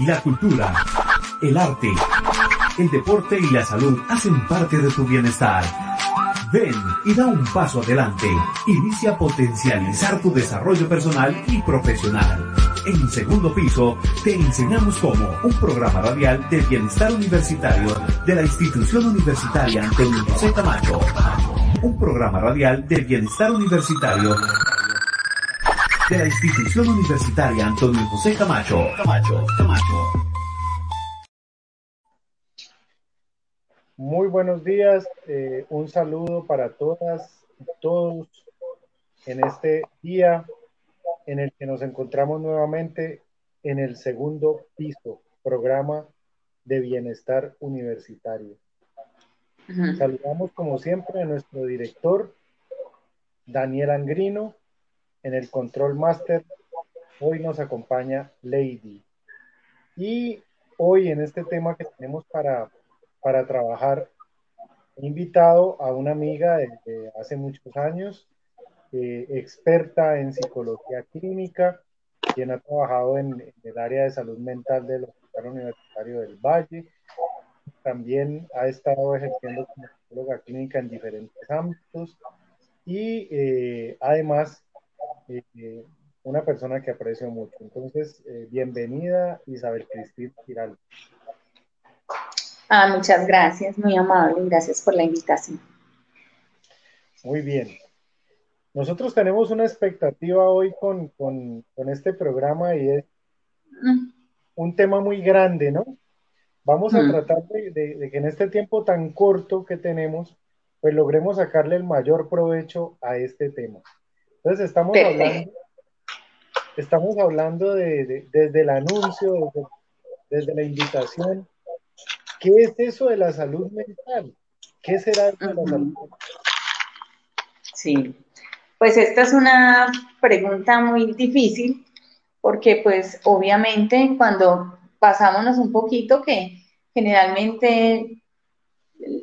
La cultura, el arte, el deporte y la salud hacen parte de tu bienestar. Ven y da un paso adelante. Inicia a potencializar tu desarrollo personal y profesional. En segundo piso, te enseñamos cómo un programa radial de bienestar universitario de la institución universitaria Antonio José Camacho. Un programa radial de bienestar universitario de la institución universitaria Antonio José Camacho. Camacho, Camacho. Muy buenos días, eh, un saludo para todas y todos en este día en el que nos encontramos nuevamente en el segundo piso, programa de bienestar universitario. Saludamos como siempre a nuestro director, Daniel Angrino, en el control master. Hoy nos acompaña Lady. Y hoy en este tema que tenemos para para trabajar. He invitado a una amiga de, hace muchos años, eh, experta en psicología clínica, quien ha trabajado en, el área de salud mental del Hospital Universitario del Valle. También ha estado ejerciendo como psicóloga clínica en diferentes ámbitos y eh, además eh, una persona que aprecio mucho. Entonces, bienvenida Isabel Cristina Giraldo. Ah, muchas gracias, muy amable, gracias por la invitación. Muy bien. Nosotros tenemos una expectativa hoy con, este programa y es mm. un tema muy grande, ¿no? Vamos a mm. tratar de, que en este tiempo tan corto que tenemos, pues logremos sacarle el mayor provecho a este tema. Entonces estamos hablando, estamos hablando de, desde el anuncio, desde la invitación, ¿Qué es eso de la salud mental? ¿Qué será eso de la salud mental? Sí, pues esta es una pregunta muy difícil porque pues obviamente cuando pasámonos un poquito que generalmente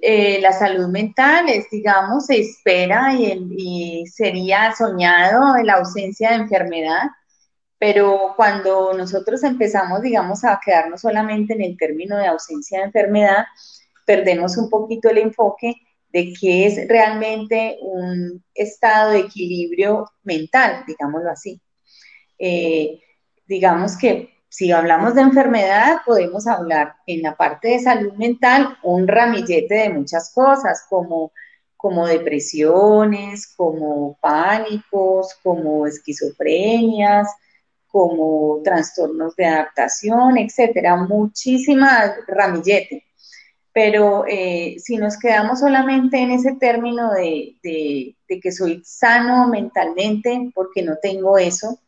eh, la salud mental es, digamos, se espera y, y sería soñado la ausencia de enfermedad, pero cuando nosotros empezamos, digamos, a quedarnos solamente en el término de ausencia de enfermedad, perdemos un poquito el enfoque de qué es realmente un estado de equilibrio mental, digámoslo así. Eh, digamos que si hablamos de enfermedad, podemos hablar en la parte de salud mental un ramillete de muchas cosas, como, como depresiones, como pánicos, como esquizofrenias, como trastornos de adaptación, etcétera, muchísimas ramilletes. Pero eh, si nos quedamos solamente en ese término de, que soy sano mentalmente porque no tengo eso,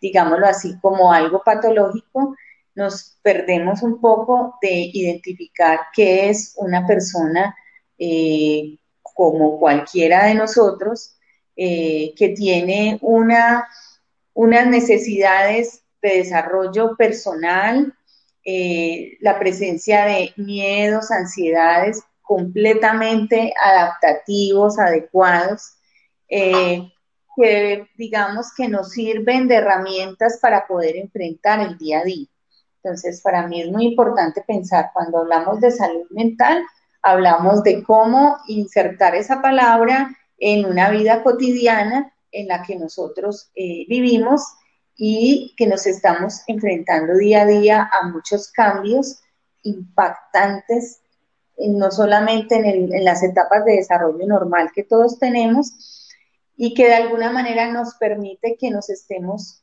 digámoslo así como algo patológico, nos perdemos un poco de identificar qué es una persona eh, como cualquiera de nosotros eh, que tiene una unas necesidades de desarrollo personal, eh, la presencia de miedos, ansiedades completamente adaptativos, adecuados, que digamos que nos sirven de herramientas para poder enfrentar el día a día. Entonces, para mí es muy importante pensar cuando hablamos de salud mental, hablamos de cómo insertar esa palabra en una vida cotidiana en la que nosotros eh, vivimos y que nos estamos enfrentando día a día a muchos cambios impactantes, no solamente en, las etapas de desarrollo normal que todos tenemos, y que de alguna manera nos permite que nos estemos,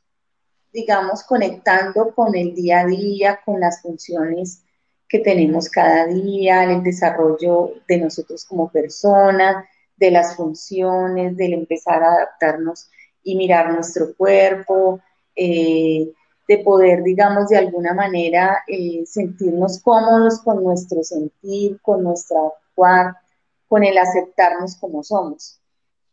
digamos, conectando con el día a día, con las funciones que tenemos cada día, el desarrollo de nosotros como personas, de las funciones, del empezar a adaptarnos y mirar nuestro cuerpo, eh, de poder, digamos, de alguna manera eh, sentirnos cómodos con nuestro sentir, con nuestro actuar, con el aceptarnos como somos.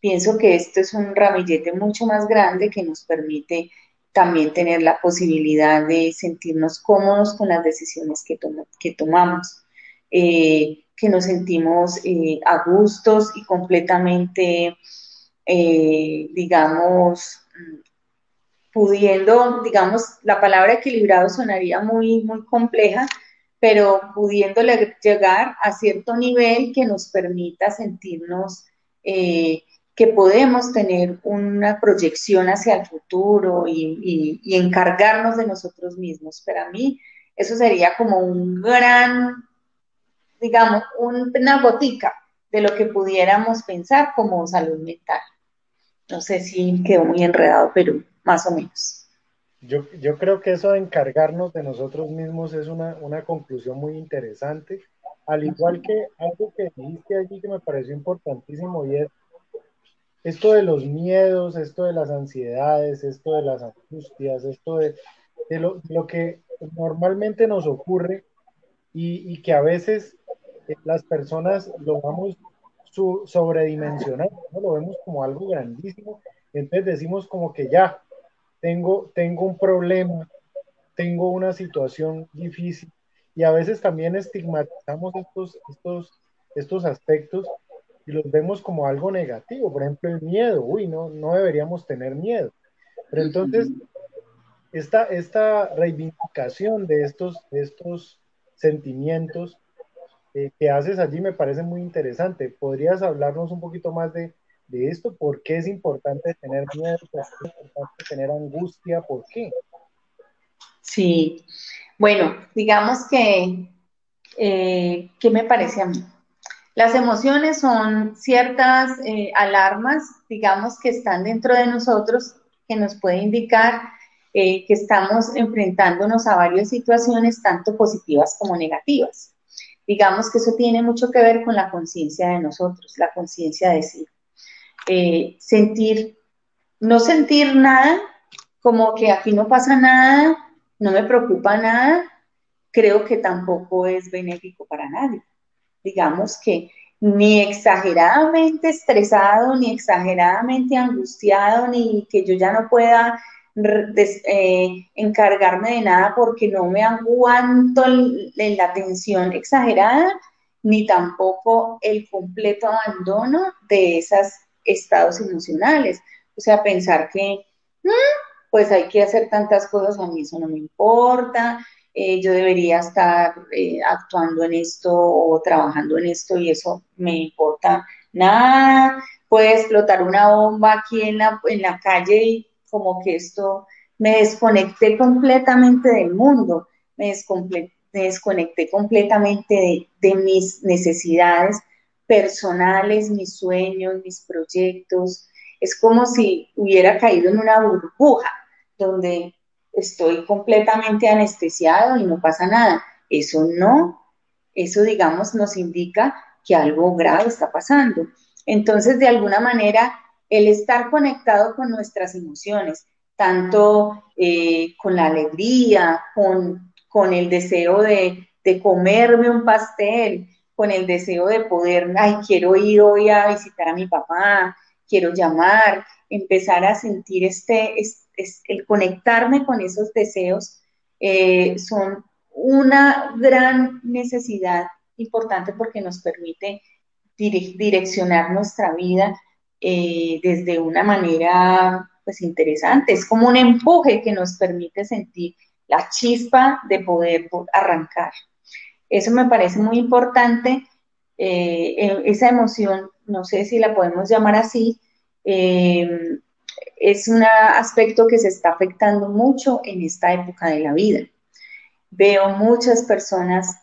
Pienso que esto es un ramillete mucho más grande que nos permite también tener la posibilidad de sentirnos cómodos con las decisiones que, que tomamos. Eh, que nos sentimos eh, a gustos y completamente, eh, digamos, pudiendo, digamos, la palabra equilibrado sonaría muy, muy compleja, pero pudiendo llegar a cierto nivel que nos permita sentirnos que podemos tener una proyección hacia el futuro y, encargarnos de nosotros mismos. Para mí, eso sería como un gran, digamos, una botica de lo que pudiéramos pensar como salud mental. No sé si quedó muy enredado, pero más o menos. Yo, yo creo que eso de encargarnos de nosotros mismos es una, una conclusión muy interesante, al igual que algo que dijiste allí que me pareció importantísimo y es esto de los miedos, esto de las ansiedades, esto de las angustias, esto de, lo, que normalmente nos ocurre y, que a veces eh, las personas lo vamos su, sobredimensionando, ¿no? lo vemos como algo grandísimo, entonces decimos como que ya, tengo, tengo un problema, tengo una situación difícil y a veces también estigmatizamos estos, estos, estos aspectos y los vemos como algo negativo. Por ejemplo, el miedo, uy, no, no deberíamos tener miedo. Pero entonces, esta, esta reivindicación de estos, de estos sentimientos eh, que haces allí me parece muy interesante. ¿Podrías hablarnos un poquito más de, de esto? ¿Por qué es importante tener miedo? ¿Por qué es importante tener angustia? ¿Por qué? Sí, bueno, digamos que, eh, ¿qué me parece a mí? Las emociones son ciertas eh, alarmas, digamos, que están dentro de nosotros, que nos puede indicar eh, que estamos enfrentándonos a varias situaciones, tanto positivas como negativas. Digamos que eso tiene mucho que ver con la conciencia de nosotros, la conciencia de sí. Eh, sentir, no sentir nada, como que aquí no pasa nada, no me preocupa nada, creo que tampoco es benéfico para nadie digamos que ni exageradamente estresado, ni exageradamente angustiado, ni que yo ya no pueda eh, encargarme de nada porque no me aguanto la tensión exagerada, ni tampoco el completo abandono de esos estados emocionales. O sea, pensar que, mm, pues hay que hacer tantas cosas, a mí eso no me importa, eh, yo debería estar eh, actuando en esto o trabajando en esto y eso me importa nada. Puede explotar una bomba aquí en la, en la calle y como que esto me desconecté completamente del mundo, me, desconecté completamente de, de mis necesidades personales, mis sueños, mis proyectos. Es como si hubiera caído en una burbuja donde estoy completamente anestesiado y no pasa nada. Eso no, eso digamos nos indica que algo grave está pasando. Entonces, de alguna manera, el estar conectado con nuestras emociones, tanto eh, con la alegría, con, con el deseo de, de, comerme un pastel, con el deseo de poder, ay, quiero ir hoy a visitar a mi papá, quiero llamar, empezar a sentir este, el conectarme con esos deseos, eh, son una gran necesidad importante porque nos permite direccionar nuestra vida eh, desde una manera pues interesante. Es como un empuje que nos permite sentir la chispa de poder arrancar. Eso me parece muy importante. Eh, e, esa emoción, no sé si la podemos llamar así, es un aspecto que se está afectando mucho en esta época de la vida. Veo muchas personas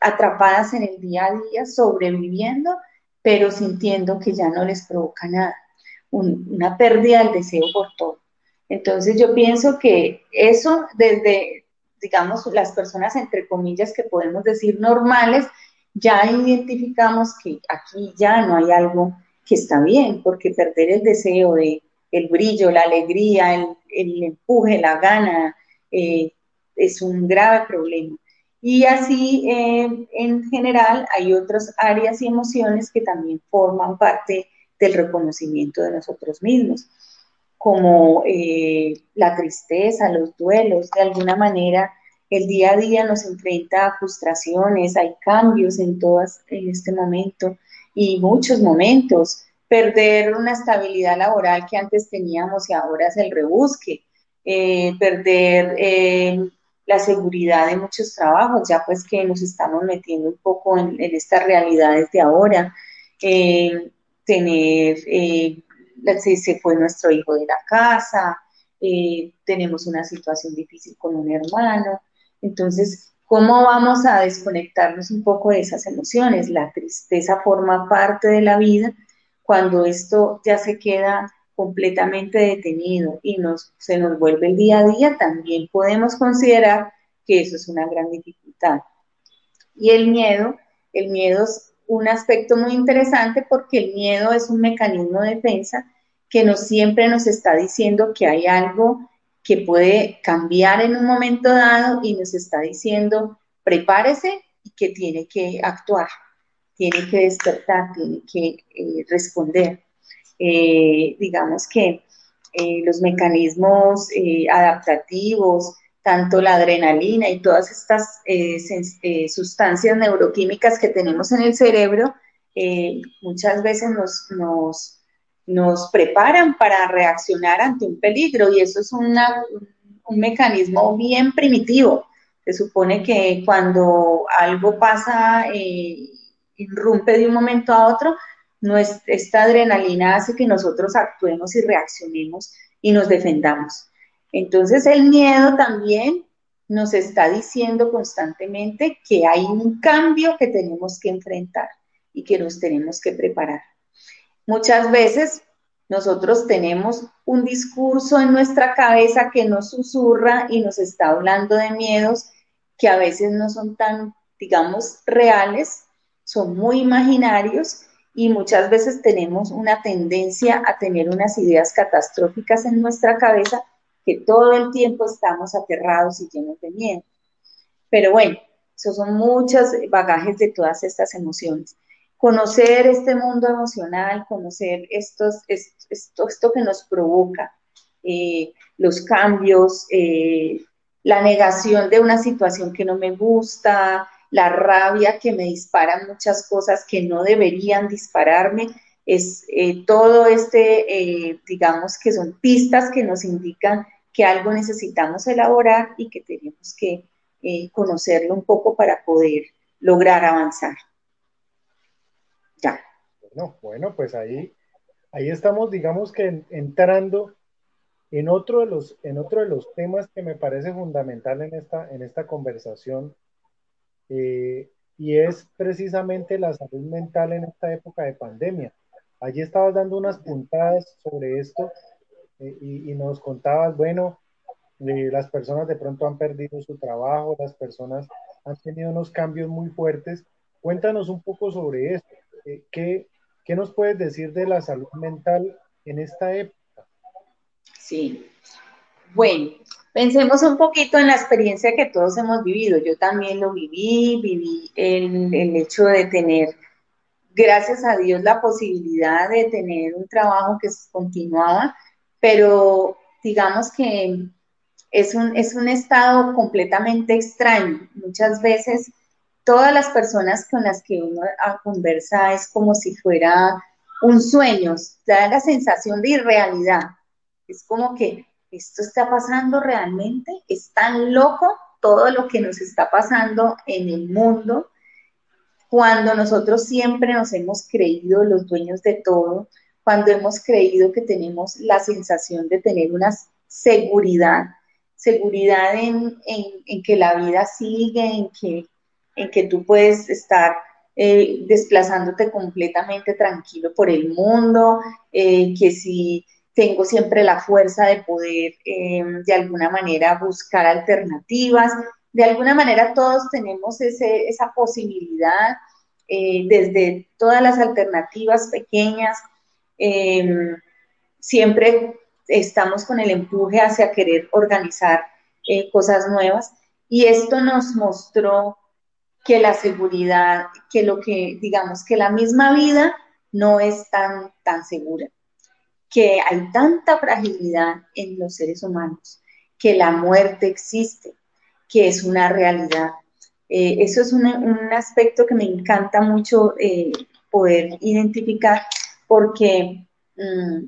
atrapadas en el día a día, sobreviviendo, pero sintiendo que ya no les provoca nada, una pérdida del deseo por todo. Entonces yo pienso que eso desde, digamos, las personas entre comillas que podemos decir normales, ya identificamos que aquí ya no hay algo que está bien, porque perder el deseo de el brillo, la alegría, el, empuje, la gana, eh, es un grave problema. Y así, eh, en general, hay otras áreas y emociones que también forman parte del reconocimiento de nosotros mismos, como eh, la tristeza, los duelos, de alguna manera el día a día nos enfrenta a frustraciones, hay cambios en todas en este momento y muchos momentos perder una estabilidad laboral que antes teníamos y ahora es el rebusque, eh, perder eh, la seguridad de muchos trabajos, ya pues que nos estamos metiendo un poco en, estas realidades de ahora, eh, tener, se, se, fue nuestro hijo de la casa, tenemos una situación difícil con un hermano, entonces, ¿cómo vamos a desconectarnos un poco de esas emociones? La tristeza forma parte de la vida cuando esto ya se queda completamente detenido y nos, se nos vuelve el día a día, también podemos considerar que eso es una gran dificultad. Y el miedo, el miedo es un aspecto muy interesante porque el miedo es un mecanismo de defensa que nos siempre nos está diciendo que hay algo que puede cambiar en un momento dado y nos está diciendo prepárese y que tiene que actuar, tiene que despertar, tiene que eh, responder. Eh, digamos que eh, los mecanismos adaptativos, tanto la adrenalina y todas estas sustancias neuroquímicas que tenemos en el cerebro, muchas veces nos, nos, nos, preparan para reaccionar ante un peligro y eso es una, un mecanismo bien primitivo. Se supone que cuando algo pasa, irrumpe de un momento a otro, esta adrenalina hace que nosotros actuemos y reaccionemos y nos defendamos. Entonces el miedo también nos está diciendo constantemente que hay un cambio que tenemos que enfrentar y que nos tenemos que preparar. Muchas veces nosotros tenemos un discurso en nuestra cabeza que nos susurra y nos está hablando de miedos que a veces no son tan, digamos, reales, son muy imaginarios y muchas veces tenemos una tendencia a tener unas ideas catastróficas en nuestra cabeza que todo el tiempo estamos aterrados y llenos de miedo. Pero bueno, esos son muchos bagajes de todas estas emociones. Conocer este mundo emocional, conocer estos, esto, que nos provoca, eh, los cambios, eh, la negación de una situación que no me gusta, la rabia que me disparan muchas cosas que no deberían dispararme, es eh, todo este, eh, digamos que son pistas que nos indican que algo necesitamos elaborar y que tenemos que eh, conocerlo un poco para poder lograr avanzar. Ya. Bueno, bueno, pues ahí, ahí estamos, digamos que entrando en otro de los, en otro de los temas que me parece fundamental en esta, en esta conversación eh, y es precisamente la salud mental en esta época de pandemia. Allí estabas dando unas puntadas sobre esto eh, y, nos contabas, bueno, eh, las personas de pronto han perdido su trabajo, las personas han tenido unos cambios muy fuertes. Cuéntanos un poco sobre esto. ¿qué, ¿Qué nos puedes decir de la salud mental en esta época? Sí. Bueno, Pensemos un poquito en la experiencia que todos hemos vivido. Yo también lo viví, viví el, el hecho de tener, gracias a Dios, la posibilidad de tener un trabajo que continuaba, pero digamos que es un, es un estado completamente extraño. Muchas veces todas las personas con las que uno conversa es como si fuera un sueño, da la sensación de irrealidad. Es como que esto está pasando realmente, es tan loco todo lo que nos está pasando en el mundo, cuando nosotros siempre nos hemos creído los dueños de todo, cuando hemos creído que tenemos la sensación de tener una seguridad, seguridad en, que la vida sigue, en que, en que tú puedes estar eh, desplazándote completamente tranquilo por el mundo, eh, que si tengo siempre la fuerza de poder eh, de alguna manera buscar alternativas. De alguna manera todos tenemos esa posibilidad eh, desde todas las alternativas pequeñas. Em, siempre estamos con el empuje hacia querer organizar eh, cosas nuevas y esto nos mostró que la seguridad, que lo que digamos que la misma vida no es tan, tan segura que hay tanta fragilidad en los seres humanos, que la muerte existe, que es una realidad. Eh, eso es un, aspecto que me encanta mucho eh, poder identificar porque mm,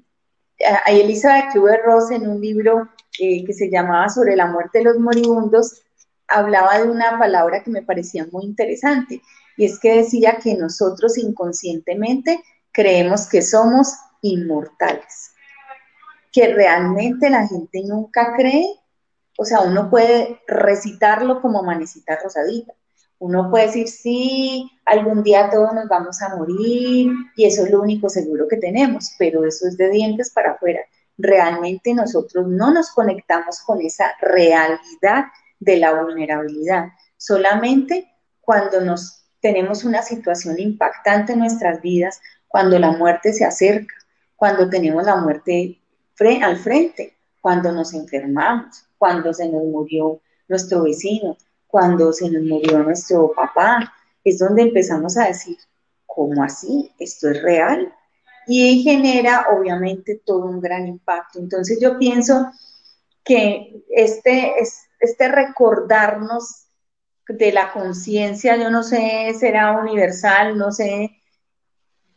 hay Elizabeth Kubler-Ross en un libro eh, que se llamaba Sobre la muerte de los moribundos, hablaba de una palabra que me parecía muy interesante, y es que decía que nosotros inconscientemente creemos que somos inmortales, que realmente la gente nunca cree, o sea, uno puede recitarlo como manecita rosadita, uno puede decir, sí, algún día todos nos vamos a morir y eso es lo único seguro que tenemos, pero eso es de dientes para afuera. Realmente nosotros no nos conectamos con esa realidad de la vulnerabilidad, solamente cuando nos tenemos una situación impactante en nuestras vidas, cuando la muerte se acerca, cuando tenemos la muerte al frente, cuando nos enfermamos, cuando se nos murió nuestro vecino, cuando se nos murió nuestro papá, es donde empezamos a decir, ¿cómo así? ¿Esto es real? Y genera obviamente todo un gran impacto. Entonces yo pienso que este, este recordarnos de la conciencia, yo no sé, será universal, no sé,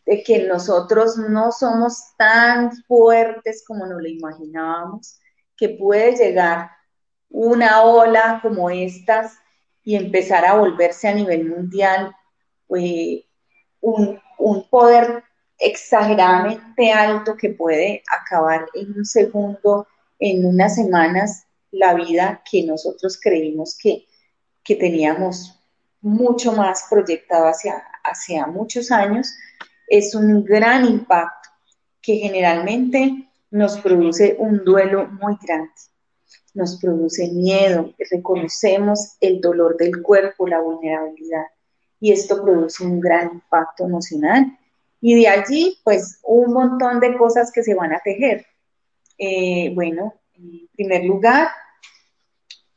de que nosotros no somos tan fuertes como nos lo imaginábamos, que puede llegar una ola como estas y empezar a volverse a nivel mundial eh, un, poder exageradamente alto que puede acabar en un segundo, en unas semanas, la vida que nosotros creímos que, que teníamos mucho más proyectado hacia, hacia muchos años, es un gran impacto que generalmente nos produce un duelo muy grande nos produce miedo, reconocemos el dolor del cuerpo, la vulnerabilidad, y esto produce un gran impacto emocional. Y de allí, pues, un montón de cosas que se van a tejer. Eh, bueno, en primer lugar,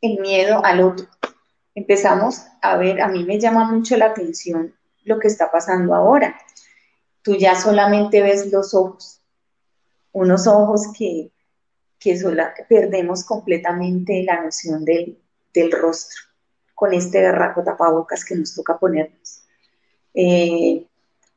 el miedo al otro. Empezamos a ver, a mí me llama mucho la atención lo que está pasando ahora. Tú ya solamente ves los ojos, unos ojos que que perdemos completamente la noción del, rostro con este garraco tapabocas que nos toca ponernos. Eh,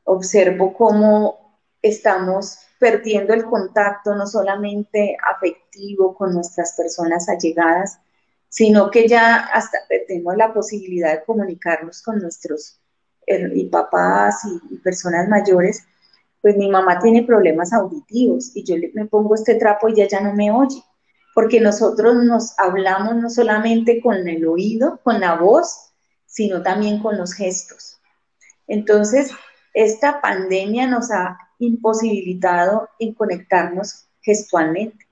observo cómo estamos perdiendo el contacto no solamente afectivo con nuestras personas allegadas, sino que ya hasta perdemos la posibilidad de comunicarnos con nuestros y papás y personas mayores pues mi mamá tiene problemas auditivos y yo me pongo este trapo y ella ya no me oye, porque nosotros nos hablamos no solamente con el oído, con la voz, sino también con los gestos. Entonces, esta pandemia nos ha imposibilitado en conectarnos gestualmente.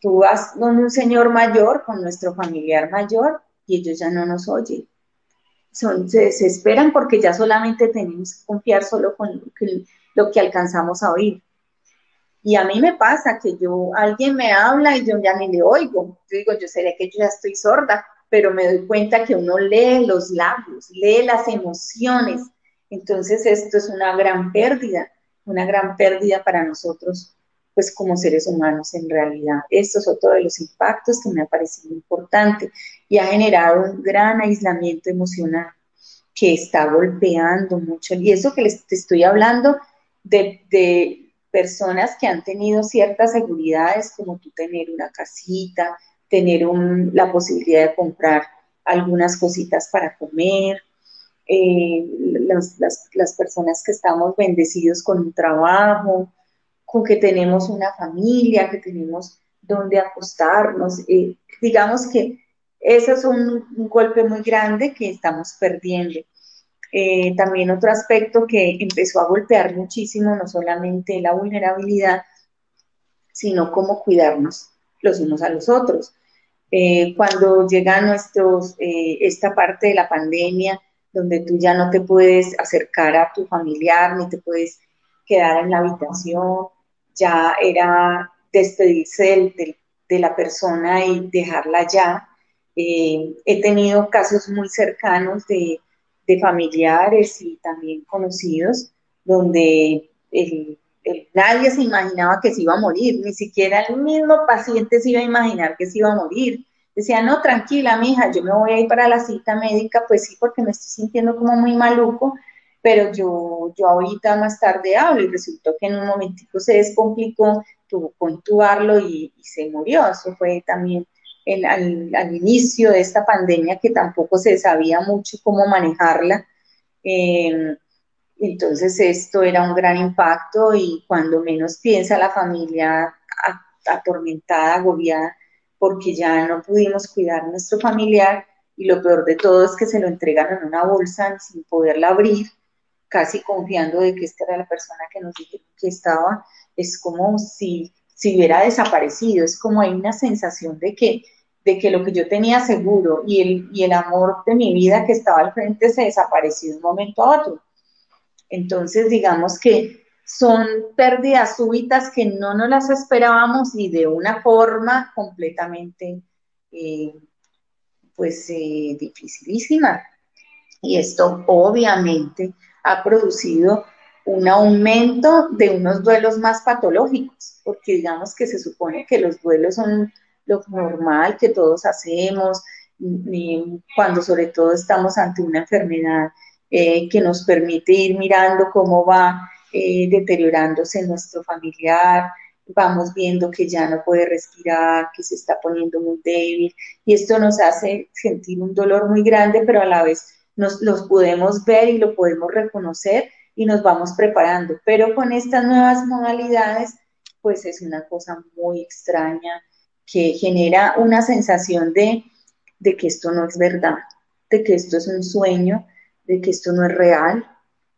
Tú vas con un señor mayor, con nuestro familiar mayor, y ellos ya no nos oyen. Son, se desesperan porque ya solamente tenemos que confiar solo con que lo que alcanzamos a oír. Y a mí me pasa que yo, alguien me habla y yo ya ni le oigo. Yo digo, yo sé que yo ya estoy sorda, pero me doy cuenta que uno lee los labios, lee las emociones. Entonces esto es una gran pérdida, una gran pérdida para nosotros, pues como seres humanos en realidad. Esto es otro de los impactos que me ha parecido importante y ha generado un gran aislamiento emocional que está golpeando mucho. Y eso que les estoy hablando de, personas que han tenido ciertas seguridades, como tú tener una casita, tener la posibilidad de comprar algunas cositas para comer, eh, las, personas que estamos bendecidos con un trabajo, con que tenemos una familia, que tenemos donde acostarnos. Eh, digamos que eso es un, golpe muy grande que estamos perdiendo. Eh, también otro aspecto que empezó a golpear muchísimo, no solamente la vulnerabilidad, sino cómo cuidarnos los unos a los otros. Eh, cuando llega nuestros, eh, esta parte de la pandemia, donde tú ya no te puedes acercar a tu familiar, ni te puedes quedar en la habitación, ya era despedirse de la persona y dejarla ya. he tenido casos muy cercanos de de familiares y también conocidos, donde nadie se imaginaba que se iba a morir, ni siquiera el mismo paciente se iba a imaginar que se iba a morir. Decía, no, tranquila, mija, yo me voy a ir para la cita médica, pues sí, porque me estoy sintiendo como muy maluco, pero yo, yo ahorita más tarde hablo y resultó que en un momentico se descomplicó, tuvo que intubarlo y, se murió. Eso fue también al, inicio de esta pandemia que tampoco se sabía mucho cómo manejarla. Em, entonces esto era un gran impacto y cuando menos piensa la familia atormentada, agobiada, porque ya no pudimos cuidar a nuestro familiar y lo peor de todo es que se lo entregaron en una bolsa sin poderla abrir, casi confiando de que esta era la persona que nos que estaba, es como si, si hubiera desaparecido, es como hay una sensación de que, de que lo que yo tenía seguro y el, y el amor de mi vida que estaba al frente se desapareció de un momento a otro. Entonces, digamos que son pérdidas súbitas que no nos las esperábamos y de una forma completamente, eh, pues, eh, dificilísima. Y esto obviamente ha producido un aumento de unos duelos más patológicos, porque digamos que se supone que los duelos son lo normal que todos hacemos, cuando sobre todo estamos ante una enfermedad eh, que nos permite ir mirando cómo va eh, deteriorándose nuestro familiar, vamos viendo que ya no puede respirar, que se está poniendo muy débil y esto nos hace sentir un dolor muy grande, pero a la vez nos los podemos ver y lo podemos reconocer y nos vamos preparando. Pero con estas nuevas modalidades, pues es una cosa muy extraña que genera una sensación de, de que esto no es verdad, de que esto es un sueño, de que esto no es real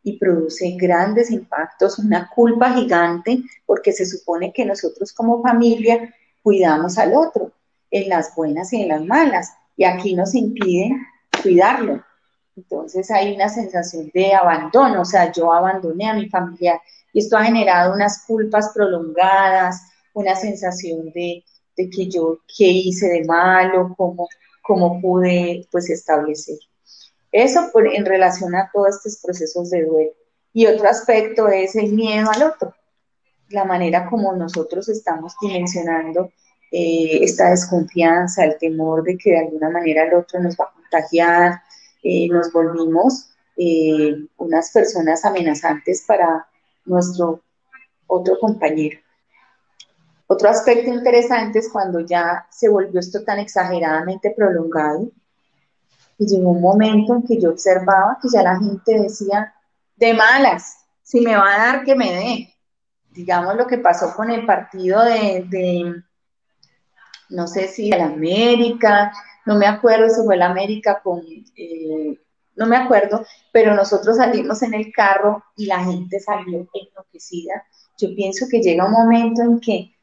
y produce grandes impactos, una culpa gigante, porque se supone que nosotros como familia cuidamos al otro, en las buenas y en las malas, y aquí nos impiden cuidarlo. Entonces hay una sensación de abandono, o sea, yo abandoné a mi familia y esto ha generado unas culpas prolongadas, una sensación de, que yo, qué hice de malo, cómo, cómo pude pues establecer. Eso en relación a todos estos procesos de duelo. Y otro aspecto es el miedo al otro, la manera como nosotros estamos dimensionando eh, esta desconfianza, el temor de que de alguna manera el otro nos va a contagiar, eh, nos volvimos eh, unas personas amenazantes para nuestro otro compañero. Otro aspecto interesante es cuando ya se volvió esto tan exageradamente prolongado, y llegó un momento en que yo observaba que ya la gente decía, de malas, si me va a dar, que me dé. Digamos lo que pasó con el partido de, no sé si el América, no me acuerdo si fue el América con, eh, no me acuerdo, pero nosotros salimos en el carro y la gente salió enloquecida. Yo pienso que llega un momento en que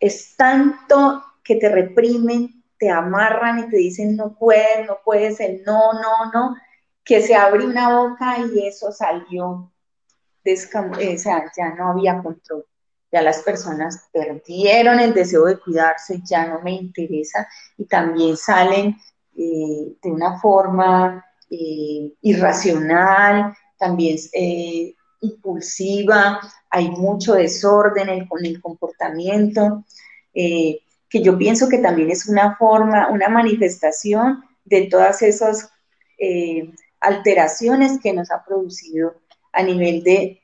es tanto que te reprimen, te amarran y te dicen no puedes, no puedes, el no, no, no, que se abre una boca y eso salió, eh, o sea, ya no había control. Ya las personas perdieron el deseo de cuidarse, ya no me interesa y también salen eh, de una forma eh, irracional, también impulsiva, hay mucho desorden en, con el comportamiento que yo pienso que también es una forma, una manifestación de todas esas eh, alteraciones que nos ha producido a nivel de,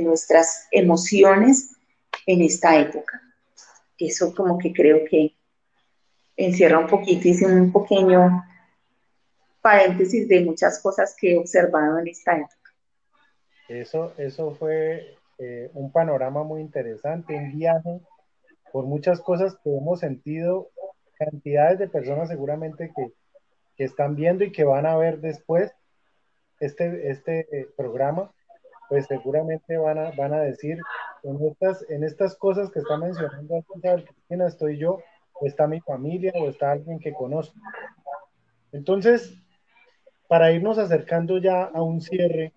nuestras emociones en esta época. Eso como que creo que encierra un poquito, hice un pequeño paréntesis de muchas cosas que he observado en esta época. Eso, eso fue eh, un panorama muy interesante, un viaje por muchas cosas que hemos sentido, cantidades de personas seguramente que, están viendo y que van a ver después este, este eh, programa, pues seguramente van a, van a decir, en estas, en estas cosas que está mencionando Cristina, estoy yo, o está mi familia, o está alguien que conozco. Entonces, para irnos acercando ya a un cierre,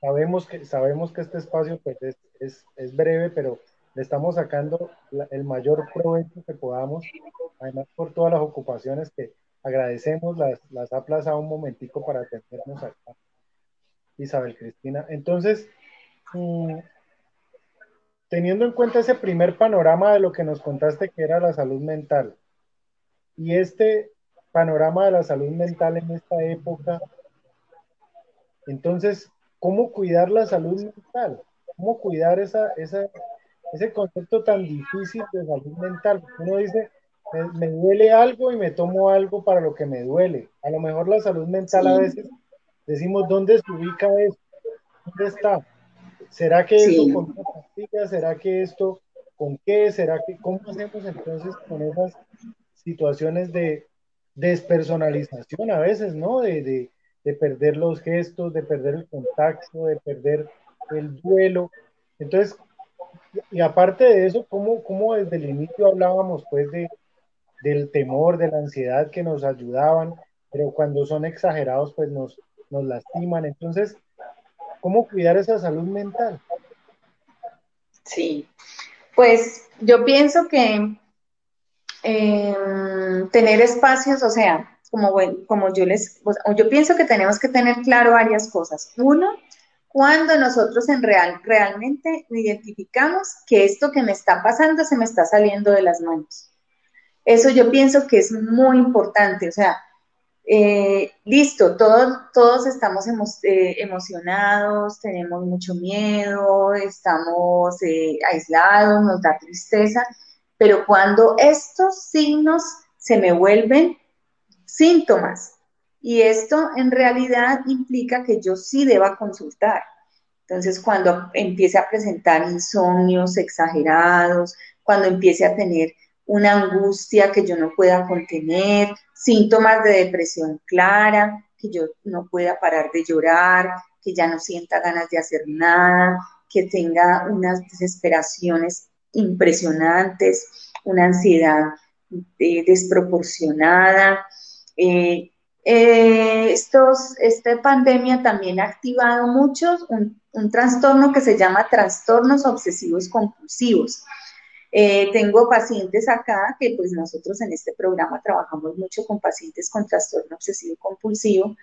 sabemos que, sabemos que este espacio pues, es, es, es breve, pero le estamos sacando el mayor provecho que podamos, además por todas las ocupaciones que agradecemos, las, las ha un momentico para atendernos acá, Isabel Cristina. Entonces, mm, teniendo en cuenta ese primer panorama de lo que nos contaste que era la salud mental, y este panorama de la salud mental en esta época, Entonces, ¿cómo cuidar la salud mental? ¿Cómo cuidar esa, esa, ese concepto tan difícil de salud mental? Uno dice, me, duele algo y me tomo algo para lo que me duele. A lo mejor la salud mental a veces decimos, ¿dónde se ubica eso? ¿Dónde está? ¿Será que esto con una pastilla? ¿Será que esto con qué? ¿Será que cómo hacemos entonces con esas situaciones de despersonalización a veces, ¿no? De, de perder los gestos, de perder el contacto, de perder el duelo. Entonces, y aparte de eso, ¿cómo, cómo desde el inicio hablábamos pues de, del temor, de la ansiedad que nos ayudaban, pero cuando son exagerados pues nos, nos lastiman. Entonces, ¿cómo cuidar esa salud mental? Sí, pues yo pienso que em, tener espacios, o sea, como, como yo les, yo pienso que tenemos que tener claro varias cosas. Uno, cuando nosotros en real, realmente identificamos que esto que me está pasando se me está saliendo de las manos. Eso yo pienso que es muy importante, o sea, eh, listo, todos, todos estamos eh, emocionados, tenemos mucho miedo, estamos eh, aislados, nos da tristeza, pero cuando estos signos se me vuelven síntomas. Y esto en realidad implica que yo sí deba consultar. Entonces, cuando empiece a presentar insomnios exagerados, cuando empiece a tener una angustia que yo no pueda contener, síntomas de depresión clara, que yo no pueda parar de llorar, que ya no sienta ganas de hacer nada, que tenga unas desesperaciones impresionantes, una ansiedad eh, desproporcionada, eh, eh, estos, esta pandemia también ha activado mucho un, trastorno que se llama trastornos obsesivos compulsivos. Eh, tengo pacientes acá que pues nosotros en este programa trabajamos mucho con pacientes con trastorno obsesivo compulsivo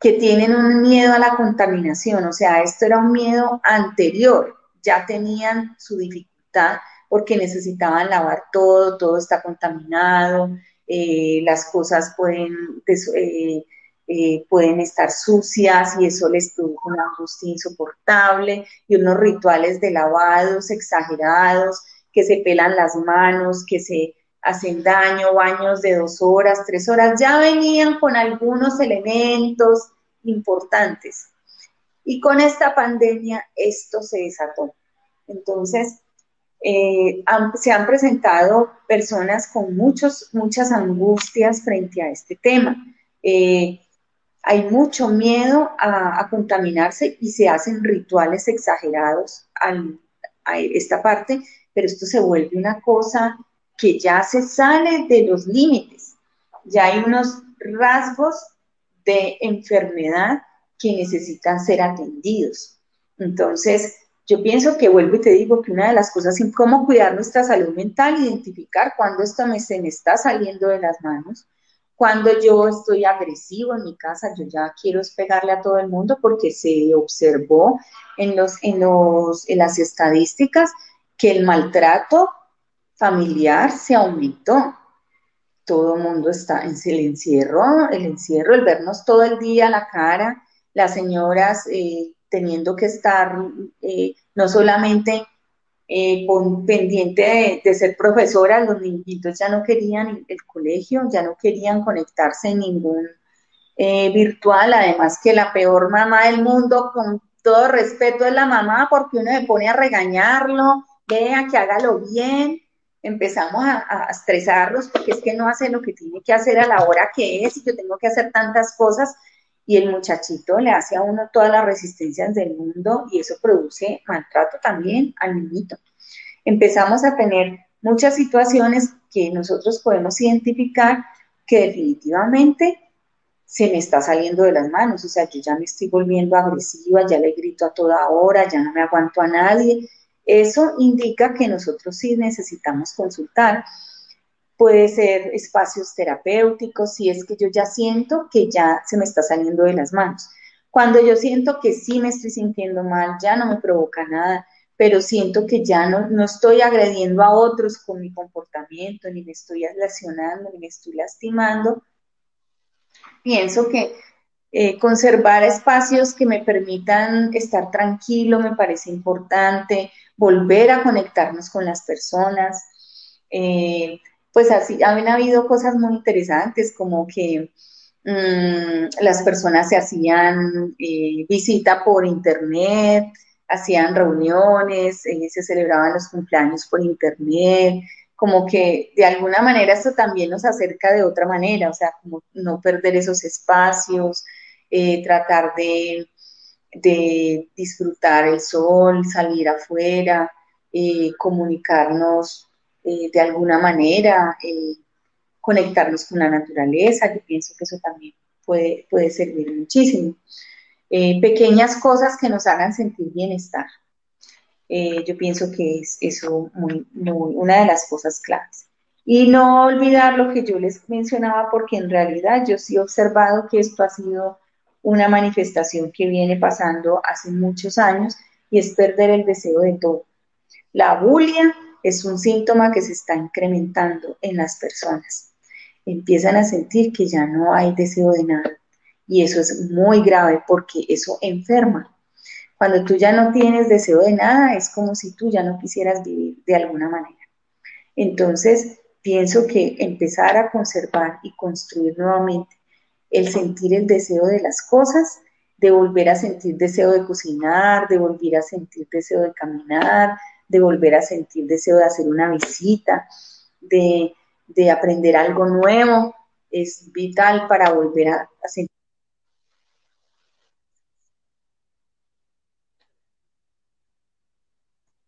que tienen un miedo a la contaminación, o sea, esto era un miedo anterior, ya tenían su dificultad porque necesitaban lavar todo, todo está contaminado, eh, las cosas pueden, eh, eh, pueden estar sucias y eso les produce una angustia insoportable y unos rituales de lavados exagerados, que se pelan las manos, que se hacen daño, baños de dos horas, tres horas, ya venían con algunos elementos importantes. Y con esta pandemia esto se desató. Entonces, eh, se han presentado personas con muchos, muchas angustias frente a este tema. Eh, hay mucho miedo a, contaminarse y se hacen rituales exagerados a esta parte, pero esto se vuelve una cosa que ya se sale de los límites. Ya hay unos rasgos de enfermedad que necesitan ser atendidos. Entonces, yo pienso que vuelvo y te digo que una de las cosas es cómo cuidar nuestra salud mental, identificar cuando esto me, se me está saliendo de las manos, cuando yo estoy agresivo en mi casa, yo ya quiero pegarle a todo el mundo porque se observó en, los, en, los, en las estadísticas que el maltrato familiar se aumentó. Todo el mundo está en el encierro, el encierro, el vernos todo el día la cara, las señoras eh, teniendo que estar eh, no solamente eh, pendiente de, ser profesora, los niñitos ya no querían el colegio, ya no querían conectarse en ningún eh, virtual, además que la peor mamá del mundo, con todo respeto, es la mamá, porque uno se pone a regañarlo, vea que hágalo bien, empezamos a, estresarlos porque es que no hace lo que tiene que hacer a la hora que es y yo tengo que hacer tantas cosas y el muchachito le hace a uno todas las resistencias del mundo y eso produce maltrato también al niñito. Empezamos a tener muchas situaciones que nosotros podemos identificar que definitivamente se me está saliendo de las manos, o sea, yo ya me estoy volviendo agresiva, ya le grito a toda hora, ya no me aguanto a nadie. Eso indica que nosotros sí necesitamos consultar puede ser espacios terapéuticos, si es que yo ya siento que ya se me está saliendo de las manos. Cuando yo siento que sí me estoy sintiendo mal, ya no me provoca nada, pero siento que ya no, no estoy agrediendo a otros con mi comportamiento, ni me estoy lesionando, ni me estoy lastimando, pienso que Eh, conservar espacios que me permitan estar tranquilo me parece importante, volver a conectarnos con las personas. Eh, pues así, han habido cosas muy interesantes como que mm, las personas se hacían eh, visita por internet, hacían reuniones, se celebraban los cumpleaños por internet, como que de alguna manera esto también nos acerca de otra manera, o sea, como no perder esos espacios, eh, tratar de, disfrutar el sol, salir afuera, eh, comunicarnos eh, de alguna manera, conectarnos con la naturaleza, yo pienso que eso también puede, puede servir muchísimo. pequeñas cosas que nos hagan sentir bienestar. yo pienso que es eso muy, una de las cosas claves. Y no olvidar lo que yo les mencionaba, porque en realidad yo sí he observado que esto ha sido una manifestación que viene pasando hace muchos años y es perder el deseo de todo. La bulia es un síntoma que se está incrementando en las personas. Empiezan a sentir que ya no hay deseo de nada y eso es muy grave porque eso enferma. Cuando tú ya no tienes deseo de nada es como si tú ya no quisieras vivir de alguna manera. Entonces, pienso que empezar a conservar y construir nuevamente el sentir el deseo de las cosas, de volver a sentir deseo de cocinar, de volver a sentir deseo de caminar, de volver a sentir deseo de hacer una visita, de, aprender algo nuevo, es vital para volver a, sentir.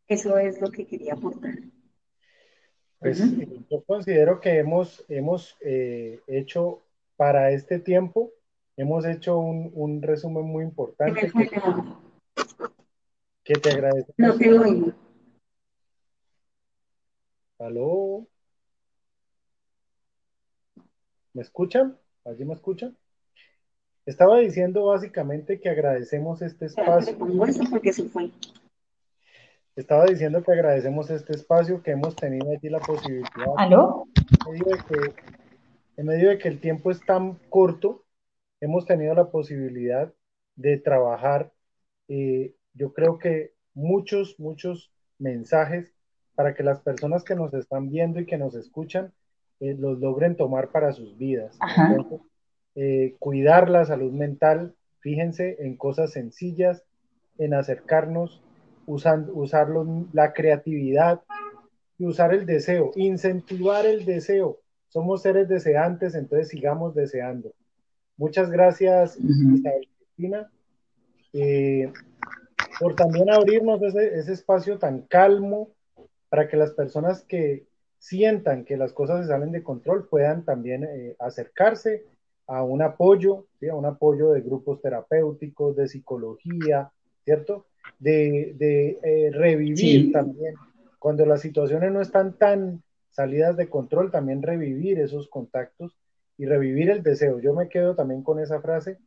Eso es lo que quería aportar. Pues yo considero que hemos, hemos eh, hecho para este tiempo hemos hecho un, resumen muy importante que, te agradezco. No te oigo. ¿Aló? ¿Me escuchan? ¿Allí me escuchan? Estaba diciendo básicamente que agradecemos este espacio. Estaba diciendo que agradecemos este espacio que hemos tenido aquí la posibilidad. ¿Aló? De en medio de que el tiempo es tan corto, hemos tenido la posibilidad de trabajar, eh, yo creo que muchos, muchos mensajes para que las personas que nos están viendo y que nos escuchan eh, los logren tomar para sus vidas. Eh, cuidar la salud mental, fíjense en cosas sencillas, en acercarnos, usando, usar la creatividad y usar el deseo, incentivar el deseo somos seres deseantes, entonces sigamos deseando. Muchas gracias, Cristina, eh, por también abrirnos ese, ese, espacio tan calmo para que las personas que sientan que las cosas se salen de control puedan también eh, acercarse a un apoyo, a un apoyo de grupos terapéuticos, de psicología, ¿cierto? De, de eh, revivir también, cuando las situaciones no están tan salidas de control, también revivir esos contactos y revivir el deseo. Yo me quedo también con esa frase,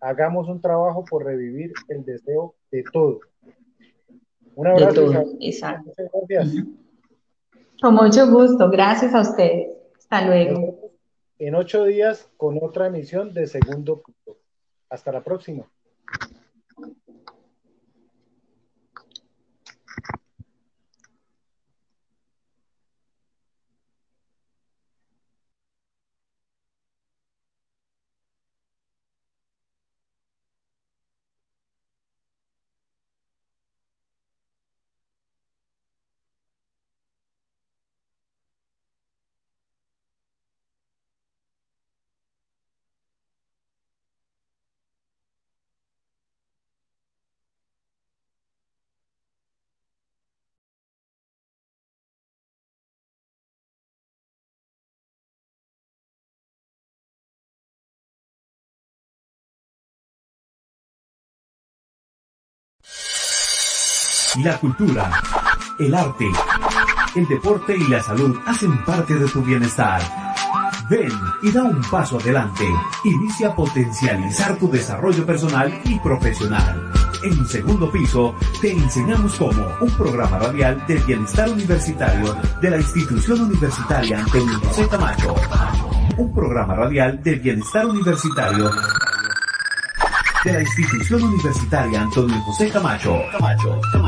hagamos un trabajo por revivir el deseo de todo. Un abrazo. Exacto. Muchas gracias. Con mucho gusto, gracias a ustedes. Hasta luego. En ocho días con otra emisión de Segundo Punto. Hasta la próxima. La cultura, el arte, el deporte y la salud hacen parte de tu bienestar. Ven y da un paso adelante. Inicia a potencializar tu desarrollo personal y profesional. En un segundo piso te enseñamos cómo un programa radial de bienestar universitario de la institución universitaria Antonio José Camacho. Un programa radial de bienestar universitario de la institución universitaria Antonio José Camacho. Camacho, Camacho.